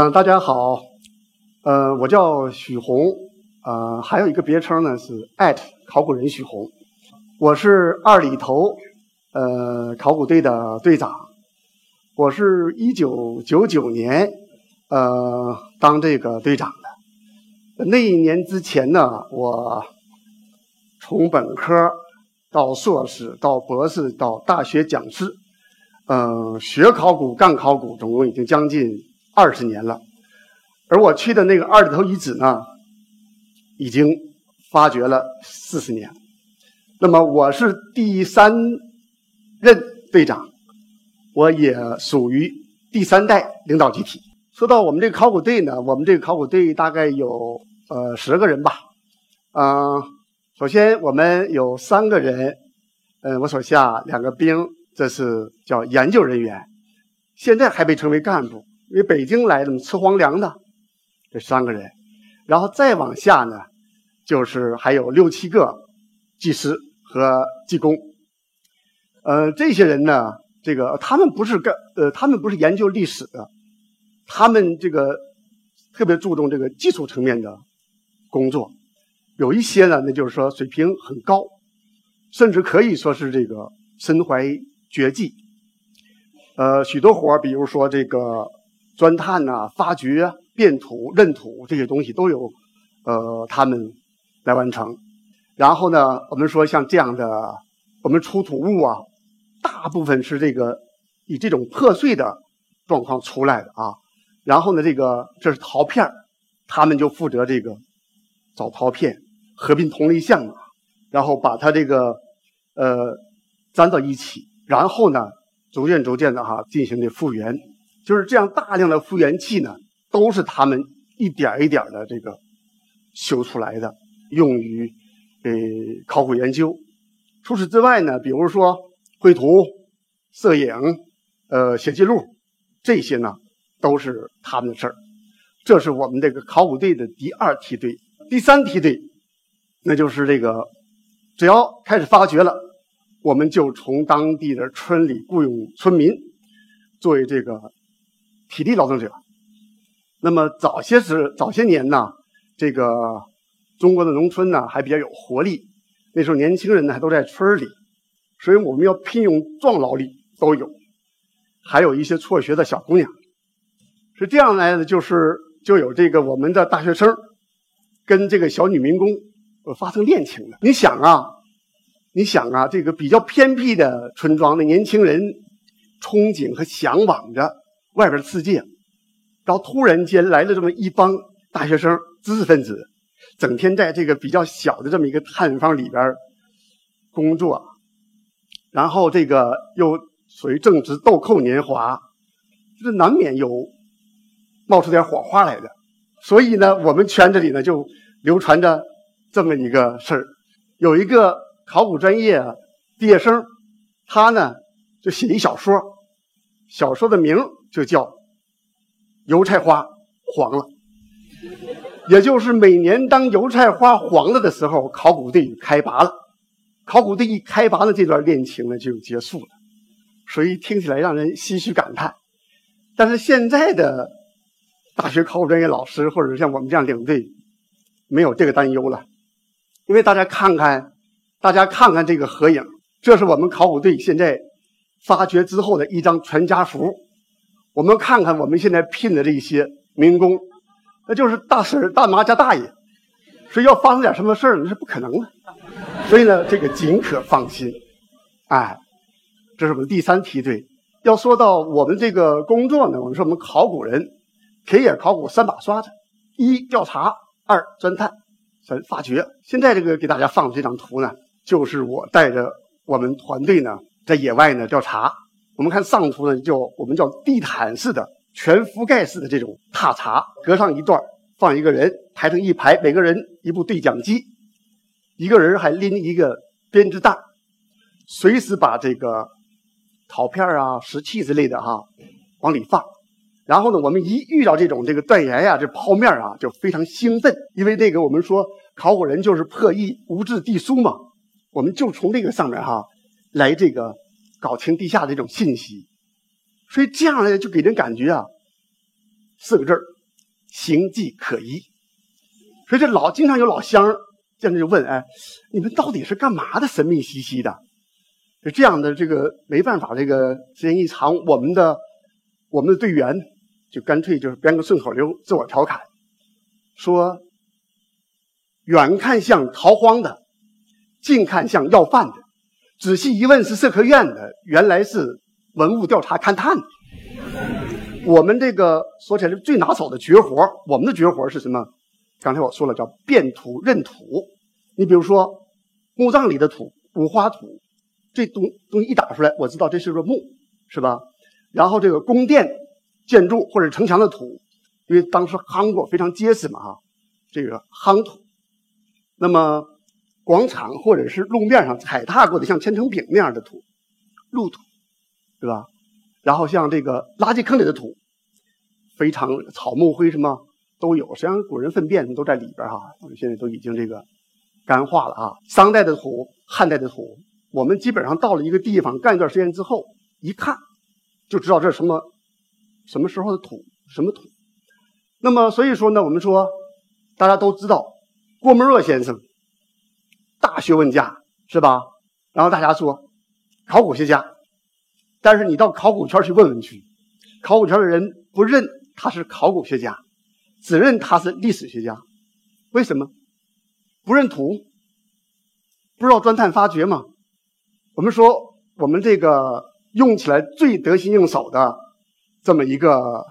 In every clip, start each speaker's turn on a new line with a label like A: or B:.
A: 嗯，大家好，呃，我叫许红，呃，还有一个别称呢是艾特考古人许红，我是二里头呃考古队的队长，我是一九九九年呃当这个队长的，那一年之前呢，我从本科到硕士到博士到大学讲师，嗯，学考古干考古，总共已经将近。二十年了，而我去的那个二里头遗址呢，已经发掘了四十年。那么我是第三任队长，我也属于第三代领导集体。说到我们这个考古队呢，我们这个考古队大概有呃十个人吧。嗯，首先我们有三个人，嗯，我手下两个兵，这是叫研究人员，现在还被称为干部。因为北京来的吃皇粮的，这三个人，然后再往下呢，就是还有六七个技师和技工。呃，这些人呢，这个他们不是干，呃，他们不是研究历史的，他们这个特别注重这个技术层面的工作。有一些呢，那就是说水平很高，甚至可以说是这个身怀绝技。呃，许多活比如说这个。钻探呐、发掘、变土、认土这些东西都有，呃，他们来完成。然后呢，我们说像这样的，我们出土物啊，大部分是这个以这种破碎的状况出来的啊。然后呢，这个这是陶片他们就负责这个找陶片，合并同类项，然后把它这个呃粘到一起，然后呢，逐渐逐渐的哈进行的复原。就是这样，大量的复原器呢，都是他们一点一点的这个修出来的，用于呃考古研究。除此之外呢，比如说绘图、摄影、呃写记录，这些呢都是他们的事儿。这是我们这个考古队的第二梯队，第三梯队，那就是这个，只要开始发掘了，我们就从当地的村里雇佣村民作为这个。体力劳动者，那么早些时早些年呢，这个中国的农村呢还比较有活力，那时候年轻人呢还都在村里，所以我们要聘用壮劳力都有，还有一些辍学的小姑娘，是这样来的，就是就有这个我们的大学生跟这个小女民工发生恋情了。你想啊，你想啊，这个比较偏僻的村庄的年轻人憧憬和向往着。外边的世界，然后突然间来了这么一帮大学生、知识分子，整天在这个比较小的这么一个探方里边工作，然后这个又属于正值豆蔻年华，这难免有冒出点火花来的。所以呢，我们圈子里呢就流传着这么一个事儿：有一个考古专业毕业生，他呢就写一小说，小说的名。就叫油菜花黄了，也就是每年当油菜花黄了的时候，考古队开拔了。考古队一开拔呢，这段恋情呢就结束了，所以听起来让人唏嘘感叹。但是现在的大学考古专业老师，或者像我们这样领队，没有这个担忧了，因为大家看看，大家看看这个合影，这是我们考古队现在发掘之后的一张全家福。我们看看我们现在聘的这些民工，那就是大婶、大妈加大爷，所以要发生点什么事儿，那是不可能的。所以呢，这个尽可放心。哎，这是我们第三梯队。要说到我们这个工作呢，我们说我们考古人，田野考古三把刷子：一调查，二钻探，三发掘。现在这个给大家放的这张图呢，就是我带着我们团队呢，在野外呢调查。我们看上图呢，叫我们叫地毯式的、全覆盖式的这种踏查，隔上一段放一个人，排成一排，每个人一部对讲机，一个人还拎一个编织袋，随时把这个陶片啊、石器之类的哈往里放。然后呢，我们一遇到这种这个断崖呀、这剖面啊，就非常兴奋，因为那个我们说考古人就是破译无字地书嘛，我们就从这个上面哈来这个。搞清地下的这种信息，所以这样呢，就给人感觉啊，四个字儿，形迹可疑。所以这老经常有老乡见着就问：“哎，你们到底是干嘛的？神秘兮兮的。”就这样的这个没办法，这个时间一长，我们的我们的队员就干脆就是编个顺口溜，自我调侃，说：“远看像逃荒的，近看像要饭的，仔细一问是社科院的，原来是文物调查勘探。”我们这个说起来是最拿手的绝活，我们的绝活是什么？刚才我说了，叫辨土认土。你比如说墓葬里的土，五花土。这东东西一打出来，我知道这是个墓，是吧？然后这个宫殿建筑或者城墙的土，因为当时夯过，非常结实嘛，哈，这个夯土。那么广场或者是路面上踩踏过的像千层饼那样的土，路土，对吧？然后像这个垃圾坑里的土，非常草木灰什么都有，实际上古人粪便都在里边哈。现在都已经这个干化了啊。商代的土，汉代的土。我们基本上到了一个地方干一段时间之后，一看就知道这是什么什么时候的土，什么土。那么所以说呢，我们说大家都知道郭沫若先生，学问家是吧？然后大家说考古学家，但是你到考古圈去问问去，考古圈的人不认他是考古学家，只认他是历史学家。为什么？不认图？不知道钻探发掘吗？我们说，我们这个用起来最得心应手的这么一个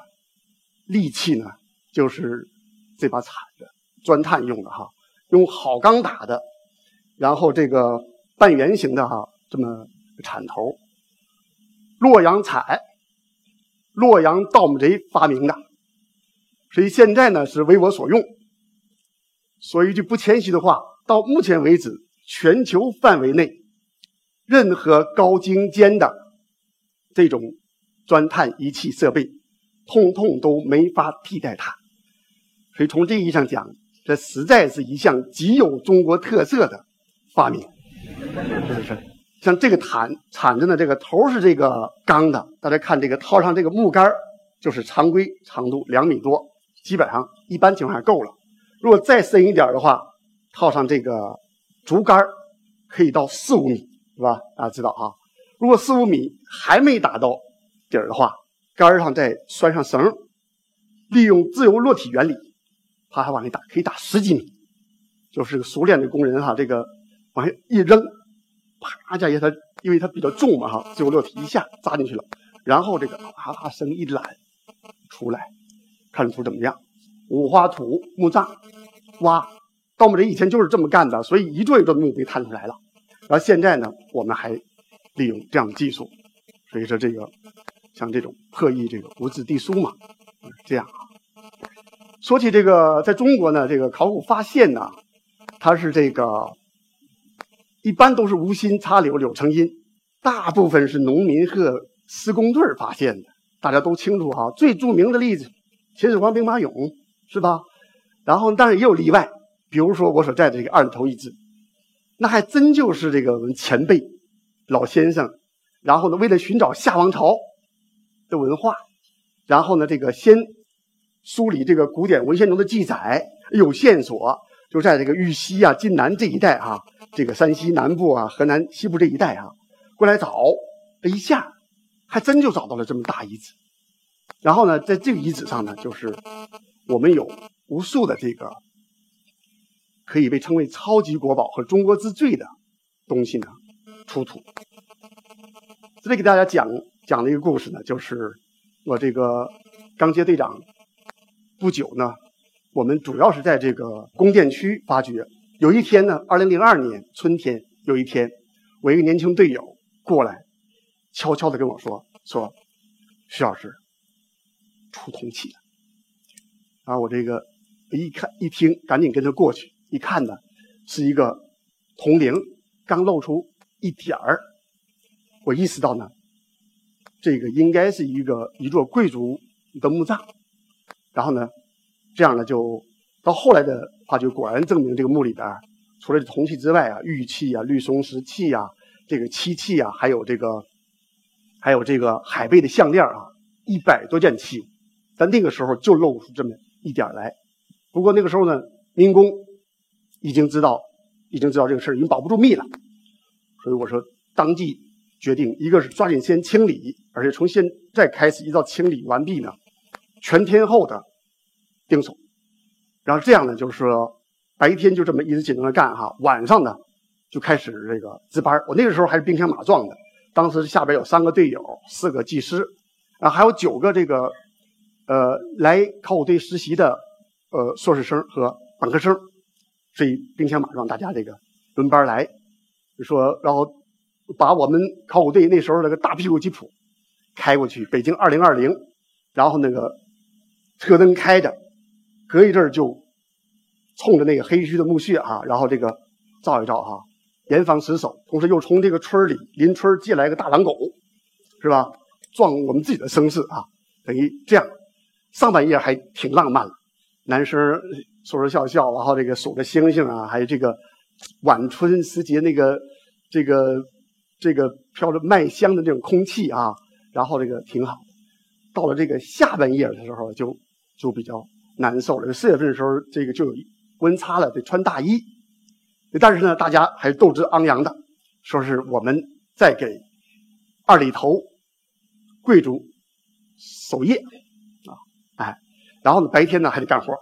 A: 利器呢，就是这把铲子，钻探用的哈，用好钢打的，然后这个半圆形的哈，这么铲头，洛阳铲，洛阳盗墓贼发明的，所以现在呢是为我所用。说一句不谦虚的话，到目前为止，全球范围内。任何高精尖的这种钻探仪器设备，通通都没法替代它。所以从这意义上讲，这实在是一项极有中国特色的发明。是不是？像这个铲铲子呢，这个头是这个钢的，大家看这个套上这个木杆就是常规长度两米多，基本上一般情况下够了。如果再深一点的话，套上这个竹竿可以到四五米。是吧？大家知道啊，如果四五米还没打到底儿的话，杆上再拴上绳，利用自由落体原理，它还往里打，可以打十几米。就是个熟练的工人哈，这个往下一扔，啪一下，它因为它比较重嘛哈，自由落体一下扎进去了，然后这个啪啪声一揽出来，看出怎么样？五花土墓葬挖，盗墓贼以前就是这么干的，所以一座一座墓被探出来了。然后现在呢，我们还利用这样的技术，所以说这个像这种破译这个无字地书嘛，这样啊。说起这个，在中国呢，这个考古发现呢，它是这个一般都是无心插柳柳成荫，大部分是农民和施工队发现的，大家都清楚哈。最著名的例子，秦始皇兵马俑是吧？然后，但是也有例外，比如说我所在的这个二里头遗址。那还真就是这个我们前辈老先生，然后呢，为了寻找夏王朝的文化，然后呢，这个先梳理这个古典文献中的记载，有线索，就在这个豫西啊、晋南这一带啊，这个山西南部啊、河南西部这一带啊，过来找，一下还真就找到了这么大遗址。然后呢，在这个遗址上呢，就是我们有无数的这个。可以被称为超级国宝和中国之最的东西呢，出土。这里给大家讲讲的一个故事呢，就是我这个刚接队长不久呢，我们主要是在这个宫殿区发掘。有一天呢，二零零二年春天，有一天，我一个年轻队友过来，悄悄的跟我说：“说徐老师出铜器了。”啊，我这个一看一听，赶紧跟着过去。一看呢，是一个铜铃，刚露出一点儿。我意识到呢，这个应该是一个一座贵族的墓葬。然后呢，这样呢，就到后来的话，就，果然证明这个墓里边除了铜器之外啊，玉器啊、绿松石器啊、这个漆器啊，还有这个还有这个海贝的项链啊，一百多件器物。但那个时候就露出这么一点来。不过那个时候呢，民工已经知道，已经知道这个事，已经保不住密了。所以我说，当即决定，一个是抓紧先清理，而且从现在开始一到清理完毕呢，全天候的盯守。然后这样呢，就是说白天就这么一直紧张的干哈，晚上呢就开始这个值班。我那个时候还是兵强马壮的，当时下边有三个队友，四个技师，啊，还有九个这个呃来考古队实习的呃硕士生和本科生，所以兵强马壮，大家这个轮班来。说，然后把我们考古队那时候那个大屁股吉普开过去，北京二零二零，然后那个车灯开着，隔一阵儿就冲着那个黑黢的墓穴啊，然后这个照一照哈，严防死守。同时又从这个村里邻村借来个大狼狗，是吧？撞我们自己的声势啊，等于这样。上半夜还挺浪漫，男生说说笑笑，然后这个数着星星啊，还有这个。晚春时节，那个这个这个飘着麦香的这种空气啊，然后这个挺好。到了这个下半夜的时候，就就比较难受了。四月份的时候，这个就有温差了，得穿大衣。但是呢，大家还斗志昂扬的，说是我们在给二里头贵族守夜啊，哎，然后呢，白天呢还得干活。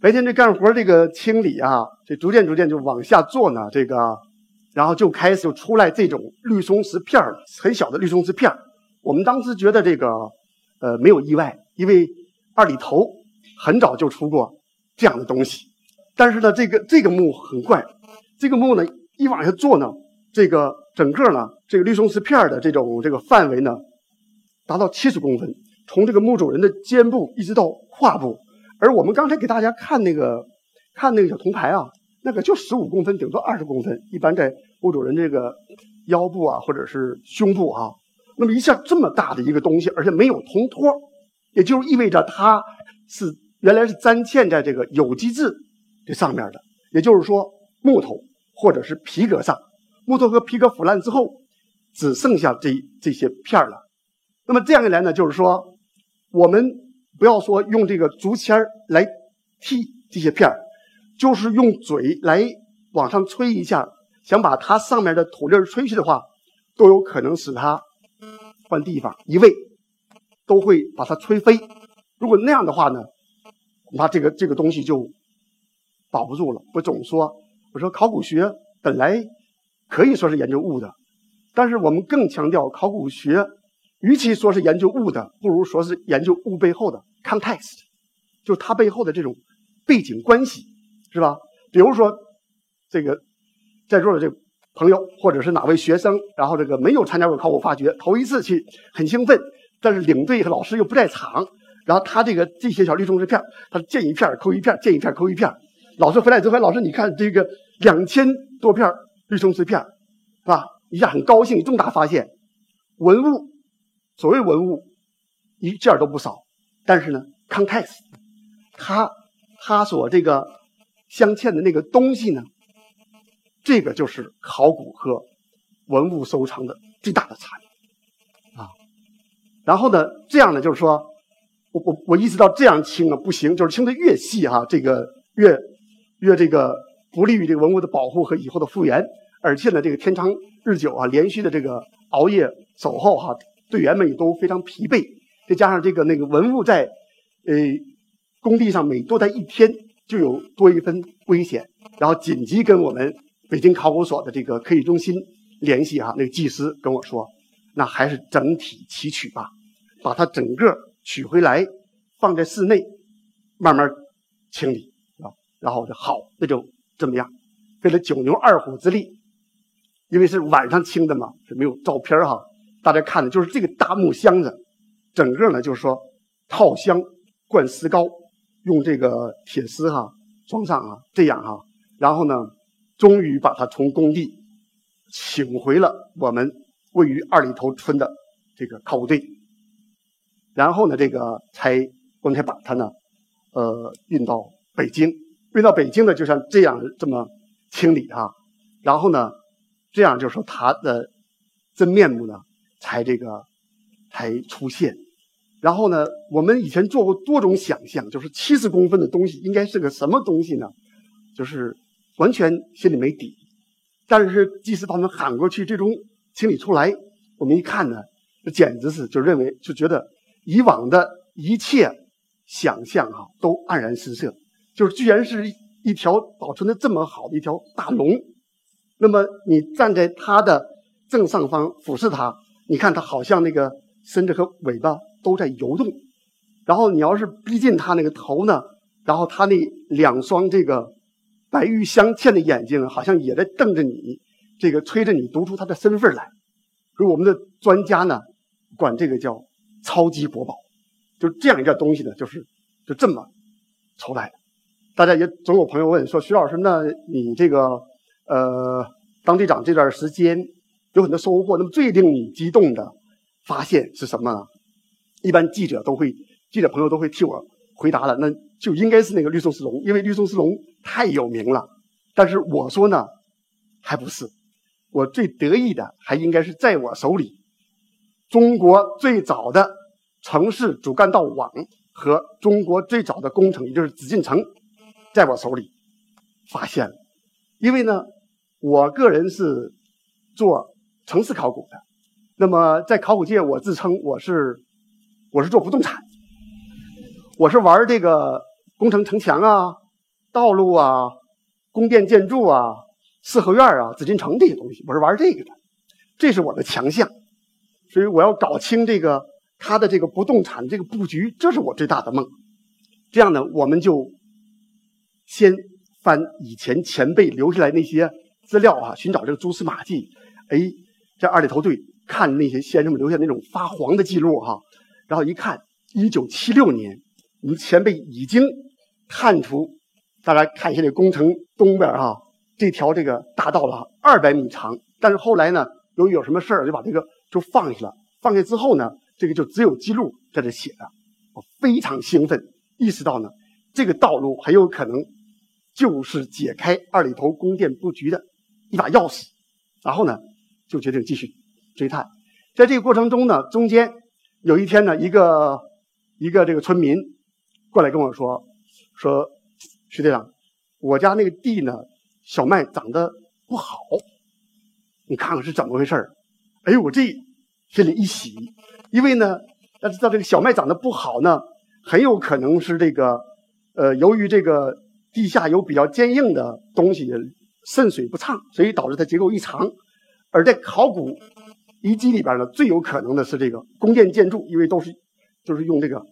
A: 白天这干活这个清理啊，这逐渐逐渐就往下做呢，这个，然后就开始就出来这种绿松石片儿，很小的绿松石片儿。我们当时觉得这个，呃，没有意外，因为二里头很早就出过这样的东西。但是呢，这个这个墓很怪，这个墓呢一往下做呢，这个整个呢这个绿松石片的这种这个范围呢，达到七十公分，从这个墓主人的肩部一直到胯部。而我们刚才给大家看那个，看那个小铜牌啊，那个就十五公分，顶多二十公分，一般在墓主人这个腰部啊，或者是胸部啊，那么一下这么大的一个东西，而且没有铜托，也就意味着它是原来是粘嵌在这个有机质这上面的，也就是说木头或者是皮革上，木头和皮革腐烂之后，只剩下这这些片了。那么这样一来呢，就是说我们。不要说用这个竹签来剔这些片，就是用嘴来往上吹一下，想把它上面的土粒吹去的话，都有可能使它换地方移位，都会把它吹飞。如果那样的话呢，恐怕这个这个东西就保不住了。我总说，我说考古学本来可以说是研究物的，但是我们更强调考古学，与其说是研究物的，不如说是研究物背后的。context，就是它背后的这种背景关系，是吧？比如说，这个在座的这朋友，或者是哪位学生，然后这个没有参加过考古发掘，头一次去，很兴奋，但是领队和老师又不在场，然后他这个这些小绿松石片，他见一片抠一片，见一片抠一片。老师回来之后，老师你看这个两千多片绿松石片，是吧？一下很高兴，重大发现，文物，所谓文物，一件都不少。但是呢，context，它它所这个镶嵌的那个东西呢，这个就是考古和文物收藏的最大的差别啊。然后呢，这样呢，就是说，我我我意识到这样清啊不行，就是清的越细哈，这个越越这个不利于这个文物的保护和以后的复原，而且呢，这个天长日久啊，连续的这个熬夜守候哈，队员们也都非常疲惫。再加上这个那个文物在，呃，工地上每多待一天就有多一分危险，然后紧急跟我们北京考古所的这个科技中心联系哈，那个技师跟我说，那还是整体提取吧，把它整个取回来放在室内，慢慢清理啊，然后就好，那就这么样，费了九牛二虎之力，因为是晚上清的嘛，是没有照片哈，大家看的就是这个大木箱子。整个呢，就是说，套箱灌石膏，用这个铁丝哈装上啊，这样哈，然后呢，终于把它从工地请回了我们位于二里头村的这个考古队，然后呢，这个才我们才把它呢，呃，运到北京，运到北京呢，就像这样这么清理哈，然后呢，这样就是说它的真面目呢，才这个才出现。然后呢，我们以前做过多种想象，就是七十公分的东西应该是个什么东西呢？就是完全心里没底。但是即使把他们喊过去，最终清理出来，我们一看呢，这简直是就认为就觉得以往的一切想象哈都黯然失色。就是居然是一条保存的这么好的一条大龙，那么你站在它的正上方俯视它，你看它好像那个身子和尾巴都在游动。然后你要是逼近它那个头呢，然后它那两双这个。白玉镶嵌的眼睛好像也在瞪着你，这个催着你读出它的身份来。所以我们的专家呢，管这个叫超级国宝，就这样一件东西呢，就是就这么出来的。大家也总有朋友问说：“徐老师，那你这个呃当队长这段时间有很多收获，那么最令你激动的发现是什么呢？”一般记者都会，记者朋友都会替我回答了，那就应该是那个绿松石龙，因为绿松石龙。太有名了，但是我说呢，还不是。我最得意的还应该是在我手里，中国最早的城市主干道网和中国最早的工程，也就是紫禁城，在我手里发现了。因为呢，我个人是做城市考古的，那么在考古界，我自称我是我是做不动产，我是玩这个工程城墙啊。道路啊，宫殿建筑啊，四合院啊，紫禁城这些东西，我是玩这个的，这是我的强项，所以我要搞清这个他的这个不动产这个布局，这是我最大的梦。这样呢，我们就先翻以前前辈留下来那些资料啊，寻找这个蛛丝马迹。哎，在二里头队看那些先生们留下那种发黄的记录哈，然后一看，一九七六年，我们前辈已经看出。大家看一下这工程东边哈，这条这个大道了，二百米长。但是后来呢，由于有什么事儿，就把这个就放下了。放下之后呢，这个就只有记录在这写着。我非常兴奋，意识到呢，这个道路很有可能就是解开二里头宫殿布局的一把钥匙。然后呢，就决定继续追探。在这个过程中呢，中间有一天呢，一个一个这个村民过来跟我说说。徐队长，我家那个地呢，小麦长得不好，你看看是怎么回事儿？哎呦，我这心里一喜，因为呢，要知道这个小麦长得不好呢，很有可能是这个，呃，由于这个地下有比较坚硬的东西渗水不畅，所以导致它结构异常。而在考古遗迹里边呢，最有可能的是这个宫殿建筑，因为都是就是用这个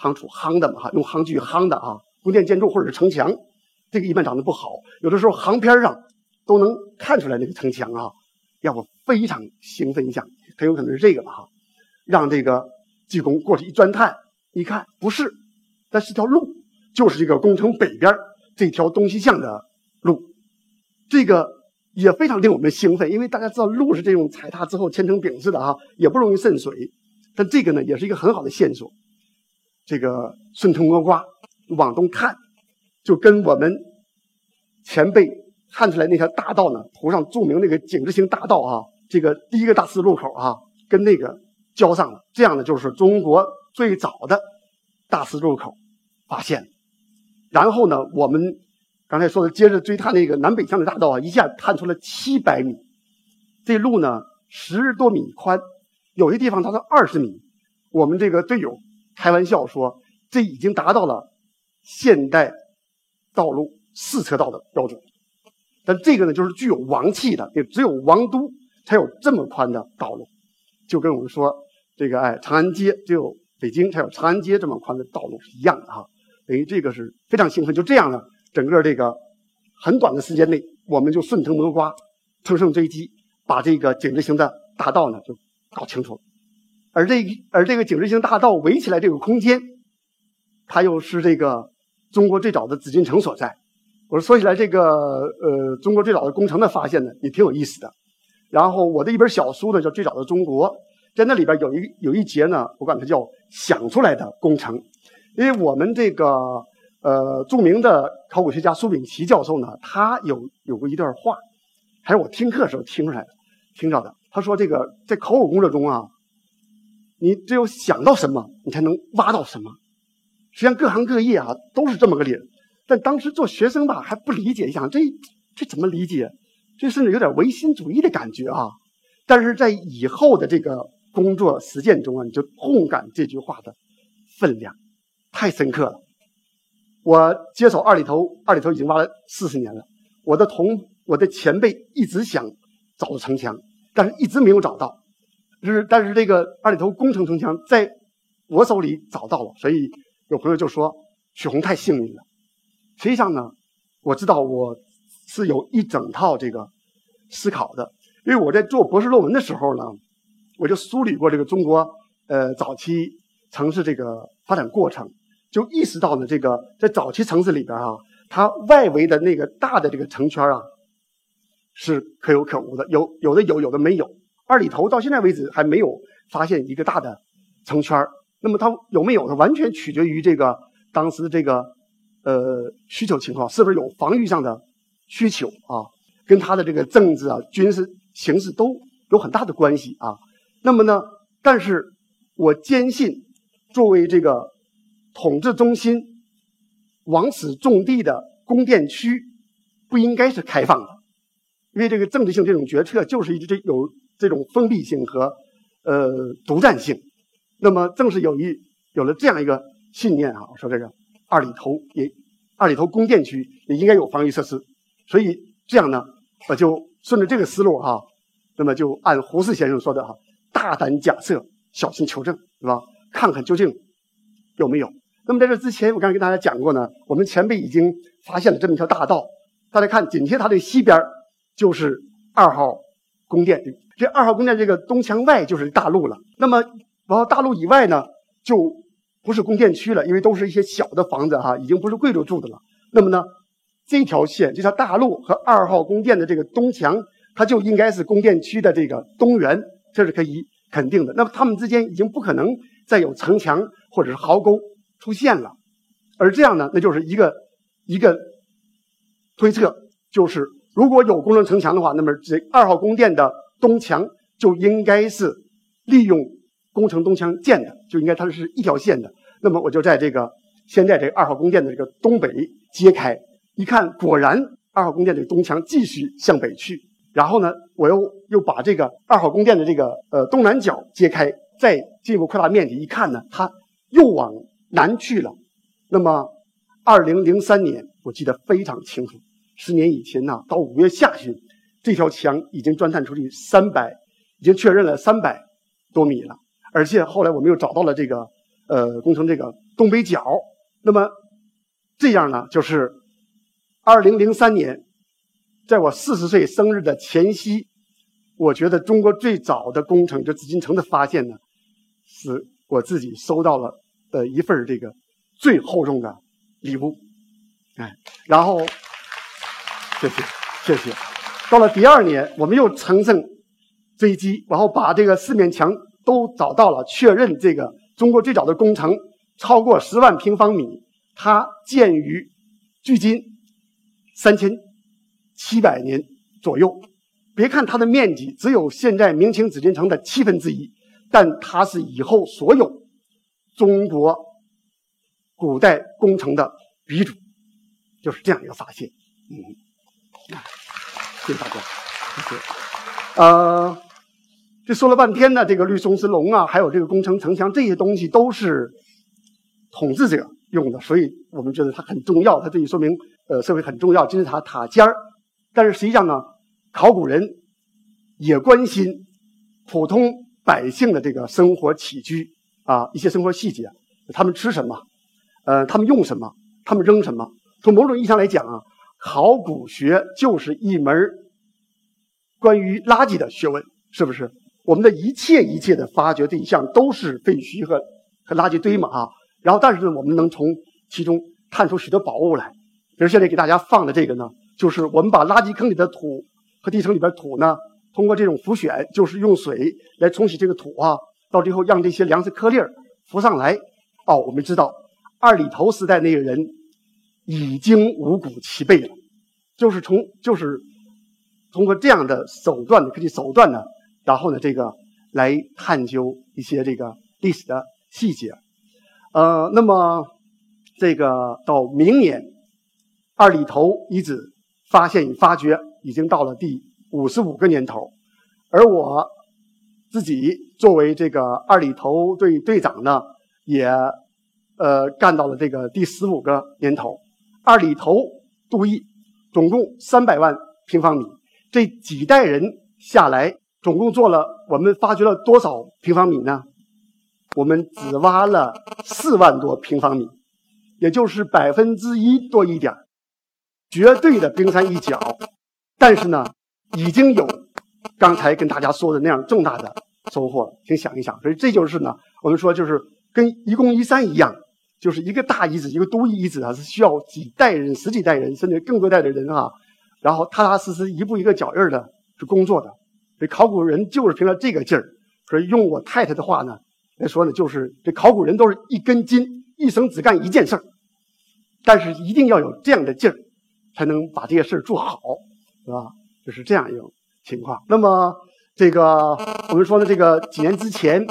A: 夯土夯的嘛，哈，用夯具夯的啊。宫殿建筑或者是城墙，这个一般长得不好，有的时候航片上都能看出来那个城墙啊，让我非常兴奋一下，很有可能是这个吧哈，让这个济公过去一钻探，一看不是，那是条路，就是这个工程北边这条东西向的路，这个也非常令我们兴奋，因为大家知道路是这种踩踏之后千层饼似的哈，也不容易渗水，但这个呢也是一个很好的线索，这个顺藤摸瓜。往东看，就跟我们前辈看出来那条大道呢，图上著名那个井字形大道啊，这个第一个大字路口啊，跟那个交上了。这样呢，就是中国最早的大十字路口发现。然后呢，我们刚才说的，接着追探那个南北向的大道啊，一下探出了七百米。这路呢，十多米宽，有些地方它是二十米。我们这个队友开玩笑说，这已经达到了。现代道路四车道的标准，但这个呢，就是具有王气的，也只有王都才有这么宽的道路。就跟我们说这个，哎，长安街只有北京才有长安街这么宽的道路是一样的哈。等于这个是非常兴奋。就这样呢，整个这个很短的时间内，我们就顺藤摸瓜、乘胜追击，把这个井字形的大道呢就搞清楚了。而这而这个井字形大道围起来这个空间。它又是这个中国最早的紫禁城所在。我说说起来，这个呃，中国最早的工程的发现呢，也挺有意思的。然后我的一本小书呢，叫《最早的中国》，在那里边有一有一节呢，我管它叫“想出来的工程”。因为我们这个呃著名的考古学家苏秉琦教授呢，他有有过一段话，还是我听课的时候听出来的，听着的。他说：“这个在考古工作中啊，你只有想到什么，你才能挖到什么。实际上，各行各业啊都是这么个理。但当时做学生吧还不理解，想这这怎么理解？就甚至有点唯心主义的感觉啊。但是在以后的这个工作实践中啊，你就痛感这句话的分量，太深刻了。我接手二里头，二里头已经挖了四十年了。我的同我的前辈一直想找城墙，但是一直没有找到。就是，但是这个二里头工程城墙在我手里找到了，所以有朋友就说许宏太幸运了。实际上呢，我知道我是有一整套这个思考的，因为我在做博士论文的时候呢，我就梳理过这个中国呃早期城市这个发展过程，就意识到呢，这个在早期城市里边啊，它外围的那个大的这个城圈啊是可有可无的，有有的有，有的没有。二里头到现在为止还没有发现一个大的城圈那么它有没有呢？完全取决于这个当时这个呃需求情况，是不是有防御上的需求啊？跟他的这个政治啊、军事形势都有很大的关系啊。那么呢，但是我坚信，作为这个统治中心，往此种地的供电区不应该是开放的，因为这个政治性这种决策就是一直这有。这种封闭性和呃独占性，那么正是有一有了这样一个信念啊，我说这个二里头也二里头供电区也应该有防御设施，所以这样呢，我就顺着这个思路哈，那么就按胡适先生说的哈，大胆假设，小心求证，是吧？看看究竟有没有。那么在这之前，我刚才跟大家讲过呢，我们前辈已经发现了这么一条大道，大家看紧贴它的西边就是二号宫殿。这二号宫殿这个东墙外就是大路了，那么然后大路以外呢，就不是宫殿区了，因为都是一些小的房子哈，已经不是贵族住的了。那么呢，这条线这条大路和二号宫殿的这个东墙，它就应该是宫殿区的这个东园，这是可以肯定的。那么它们之间已经不可能再有城墙或者是壕沟出现了，而这样呢，那就是一个一个推测，就是如果有工程城墙的话，那么这二号宫殿的。东墙就应该是利用工程东墙建的，就应该它是一条线的。那么我就在这个现在这个二号宫殿的这个东北揭开，一看果然二号宫殿的东墙继续向北去。然后呢，我又又把这个二号宫殿的这个呃东南角揭开，再进一步扩大面积，一看呢，它又往南去了。那么二零零三年，我记得非常清楚，十年以前呢，到五月下旬。这条墙已经钻探出去三百，已经确认了三百多米了。而且后来我们又找到了这个呃工程这个东北角。那么这样呢，就是二零零三年，在我四十岁生日的前夕，我觉得中国最早的工程，这紫禁城的发现呢，是我自己收到了的一份这个最厚重的礼物。哎，然后谢谢谢谢。到了第二年，我们又乘胜追击，然后把这个四面墙都找到了，确认这个中国最早的工程超过十万平方米，它建于距今三千七百年左右。别看它的面积只有现在明清紫禁城的七分之一，但它是以后所有中国古代工程的鼻祖，就是这样一个发现。嗯。谢谢大家，谢谢。呃，这说了半天呢，这个绿松石龙啊，还有这个工程城墙这些东西都是统治者用的，所以我们觉得它很重要，它这里说明呃社会很重要，金字塔塔尖儿。但是实际上呢，考古人也关心普通百姓的这个生活起居啊，一些生活细节，他们吃什么，呃，他们用什么，他们扔什么。从某种意义上来讲啊。考古学就是一门关于垃圾的学问，是不是？我们的一切一切的发掘对象都是废墟和和垃圾堆嘛啊。然后，但是，我们能从其中探出许多宝物来。比如现在给大家放的这个呢，就是我们把垃圾坑里的土和地层里边土呢，通过这种浮选，就是用水来冲洗这个土啊，到最后让这些粮食颗粒儿浮上来。哦，我们知道二里头时代那个人。已经五谷齐备了，就是从就是通过这样的手段的科技手段呢，然后呢，这个来探究一些这个历史的细节。呃，那么这个到明年，二里头遗址发现与发掘已经到了第五十五个年头，而我自己作为这个二里头队队长呢，也呃干到了这个第十五个年头。二里头都邑总共三百万平方米，这几代人下来，总共做了我们发掘了多少平方米呢？我们只挖了四万多平方米，也就是百分之一多一点绝对的冰山一角。但是呢，已经有刚才跟大家说的那样重大的收获了。请想一想，所以这就是呢，我们说就是跟一公一山一样。就是一个大遗址，一个都邑遗址啊，是需要几代人、十几代人，甚至更多代的人啊，然后踏踏实实、一步一个脚印的去工作的。所以考古人就是凭着这个劲儿。所以用我太太的话呢来说呢，就是这考古人都是一根筋，一生只干一件事儿，但是一定要有这样的劲儿，才能把这些事做好，是吧？就是这样一种情况。那么这个我们说呢，这个几年之前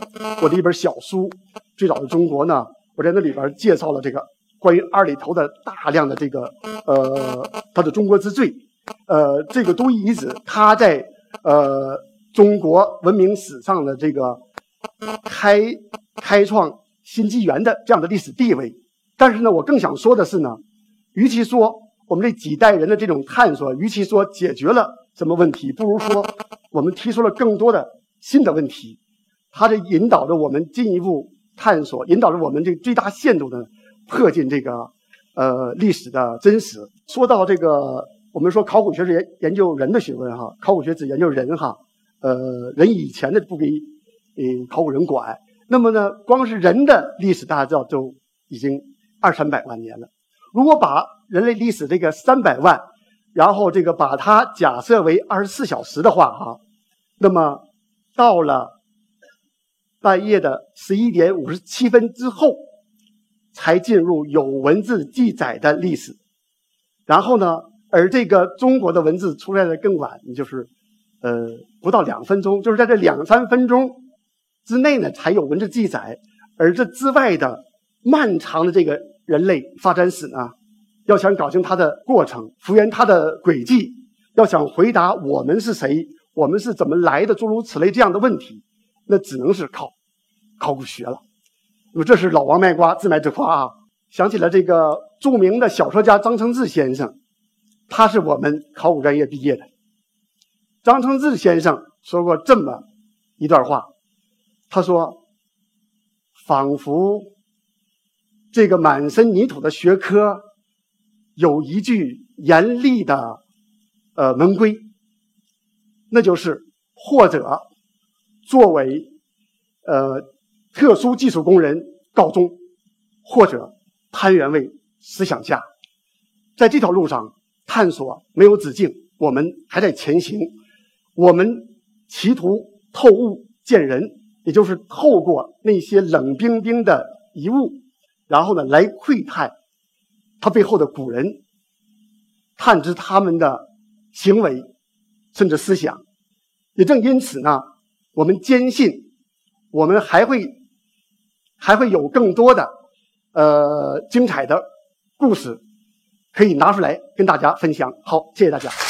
A: 我的一本小书《最早的中国》呢。我在那里边介绍了这个关于二里头的大量的这个呃它的中国之最，呃这个都邑遗址它在呃中国文明史上的这个开开创新纪元的这样的历史地位。但是呢，我更想说的是呢，与其说我们这几代人的这种探索，与其说解决了什么问题，不如说我们提出了更多的新的问题，它这引导着我们进一步。探索引导着我们这最大限度的迫近这个呃历史的真实。说到这个，我们说考古学是研研究人的学问哈，考古学只研究人哈，呃，人以前的不给嗯考古人管。那么呢，光是人的历史，大家知道都已经二三百万年了。如果把人类历史这个三百万，然后这个把它假设为二十四小时的话哈，那么到了。半夜的十一点五十七分之后，才进入有文字记载的历史。然后呢，而这个中国的文字出来的更晚，就是，呃，不到两分钟，就是在这两三分钟之内呢，才有文字记载。而这之外的漫长的这个人类发展史呢，要想搞清它的过程，复原它的轨迹，要想回答我们是谁，我们是怎么来的，诸如此类这样的问题。那只能是靠考古学了。那么这是老王卖瓜，自卖自夸啊！想起了这个著名的小说家张承志先生，他是我们考古专业毕业的。张承志先生说过这么一段话，他说：“仿佛这个满身泥土的学科有一句严厉的呃门规，那就是或者。”作为，呃，特殊技术工人告终，或者攀援为思想家，在这条路上探索没有止境，我们还在前行。我们企图透物见人，也就是透过那些冷冰冰的遗物，然后呢来窥探他背后的古人，探知他们的行为，甚至思想。也正因此呢。我们坚信，我们还会还会有更多的呃精彩的故事可以拿出来跟大家分享。好，谢谢大家。